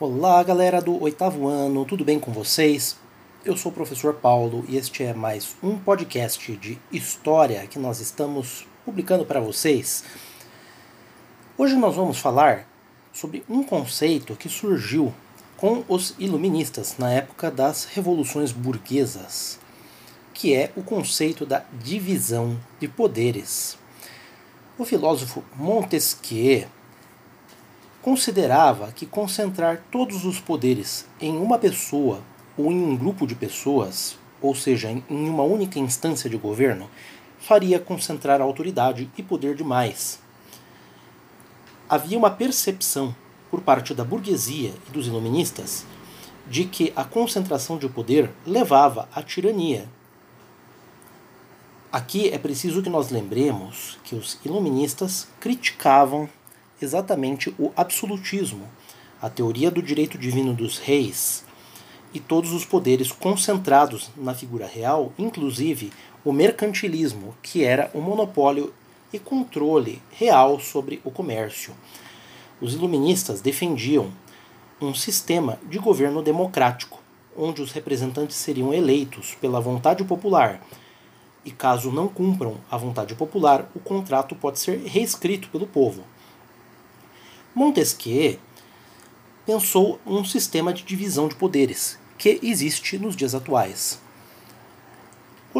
Olá, galera do oitavo ano, tudo bem com vocês? Eu sou o professor Paulo e este é mais um podcast de história que nós estamos publicando para vocês. Hoje nós vamos falar sobre um conceito que surgiu com os iluministas na época das revoluções burguesas, que é o conceito da divisão de poderes. O filósofo Montesquieu considerava que concentrar todos os poderes em uma pessoa ou em um grupo de pessoas, ou seja, em uma única instância de governo, faria concentrar autoridade e poder demais. Havia uma percepção por parte da burguesia e dos iluministas de que a concentração de poder levava à tirania. Aqui é preciso que nós lembremos que os iluministas criticavam exatamente o absolutismo, a teoria do direito divino dos reis e todos os poderes concentrados na figura real, inclusive o mercantilismo, que era o monopólio e controle real sobre o comércio. Os iluministas defendiam um sistema de governo democrático, onde os representantes seriam eleitos pela vontade popular. E caso não cumpram a vontade popular, o contrato pode ser reescrito pelo povo. Montesquieu pensou um sistema de divisão de poderes que existe nos dias atuais.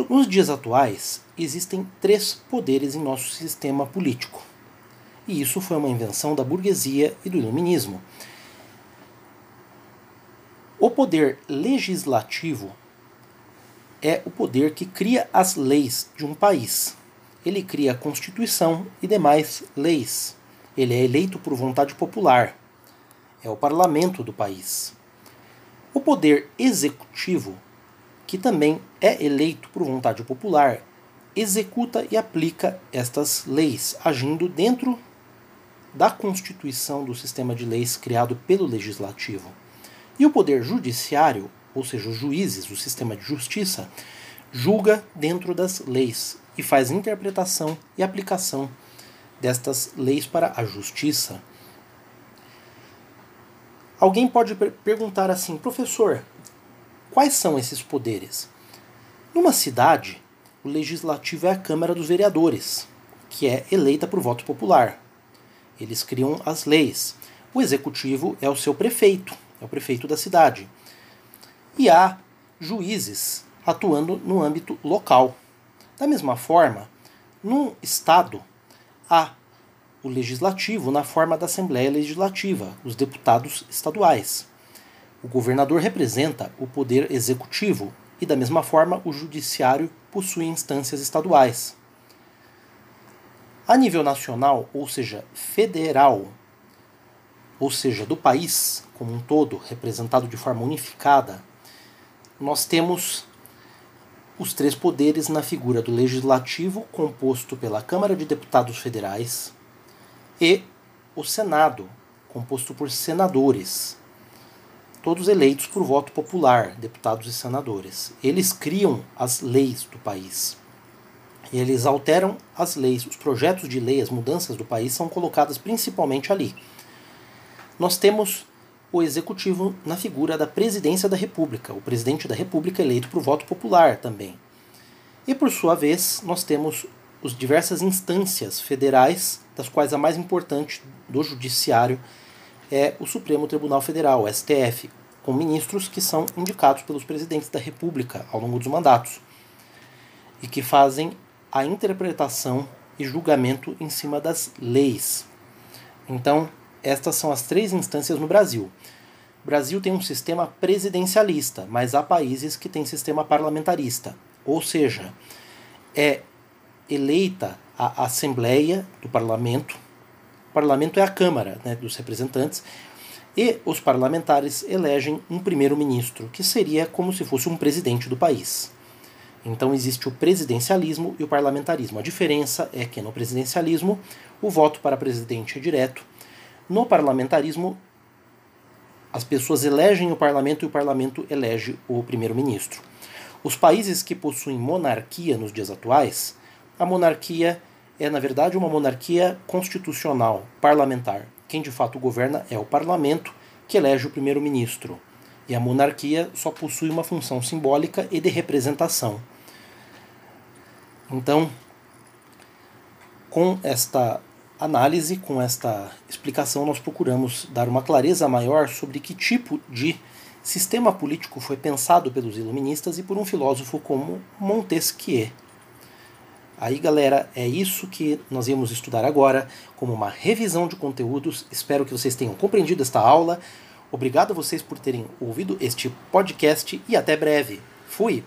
Nos dias atuais, existem três poderes em nosso sistema político. E isso foi uma invenção da burguesia e do iluminismo. O poder legislativo é o poder que cria as leis de um país. Ele cria a Constituição e demais leis. Ele é eleito por vontade popular. É o parlamento do país. O poder executivo, que também é eleito por vontade popular, executa e aplica estas leis, agindo dentro da constituição do sistema de leis criado pelo legislativo. E o poder judiciário, ou seja, os juízes, o sistema de justiça, julga dentro das leis e faz interpretação e aplicação destas leis para a justiça. Alguém pode perguntar assim, professor, quais são esses poderes? Numa cidade, o legislativo é a Câmara dos Vereadores, que é eleita por voto popular. Eles criam as leis. O executivo é o seu prefeito, é o prefeito da cidade. E há juízes atuando no âmbito local. Da mesma forma, num estado, há o legislativo na forma da Assembleia Legislativa, os deputados estaduais. O governador representa o poder executivo e, da mesma forma, o judiciário possui instâncias estaduais. A nível nacional, ou seja, federal, ou seja, do país como um todo, representado de forma unificada, nós temos os três poderes na figura do legislativo, composto pela Câmara de Deputados Federais, e o Senado, composto por senadores, todos eleitos por voto popular, deputados e senadores. Eles criam as leis do país. Eles alteram as leis, os projetos de lei, as mudanças do país são colocadas principalmente ali. Nós temos o executivo na figura da presidência da República, o presidente da República eleito por voto popular também. E por sua vez, nós temos as diversas instâncias federais, das quais a mais importante do judiciário é o Supremo Tribunal Federal, o STF, com ministros que são indicados pelos presidentes da República ao longo dos mandatos e que fazem a interpretação e julgamento em cima das leis. Então, estas são as três instâncias no Brasil. O Brasil tem um sistema presidencialista, mas há países que têm sistema parlamentarista. Ou seja, é eleita a Assembleia do Parlamento. O Parlamento é a Câmara né, dos Representantes. E os parlamentares elegem um primeiro-ministro, que seria como se fosse um presidente do país. Então existe o presidencialismo e o parlamentarismo. A diferença é que no presidencialismo o voto para presidente é direto no parlamentarismo, as pessoas elegem o parlamento e o parlamento elege o primeiro-ministro. Os países que possuem monarquia nos dias atuais, a monarquia é, na verdade, uma monarquia constitucional, parlamentar. Quem de fato governa é o parlamento que elege o primeiro-ministro, e a monarquia só possui uma função simbólica e de representação. Então, com esta análise, com esta explicação, nós procuramos dar uma clareza maior sobre que tipo de sistema político foi pensado pelos iluministas e por um filósofo como Montesquieu. Aí, galera, é isso que nós íamos estudar agora, como uma revisão de conteúdos. Espero que vocês tenham compreendido esta aula. Obrigado a vocês por terem ouvido este podcast e até breve. Fui!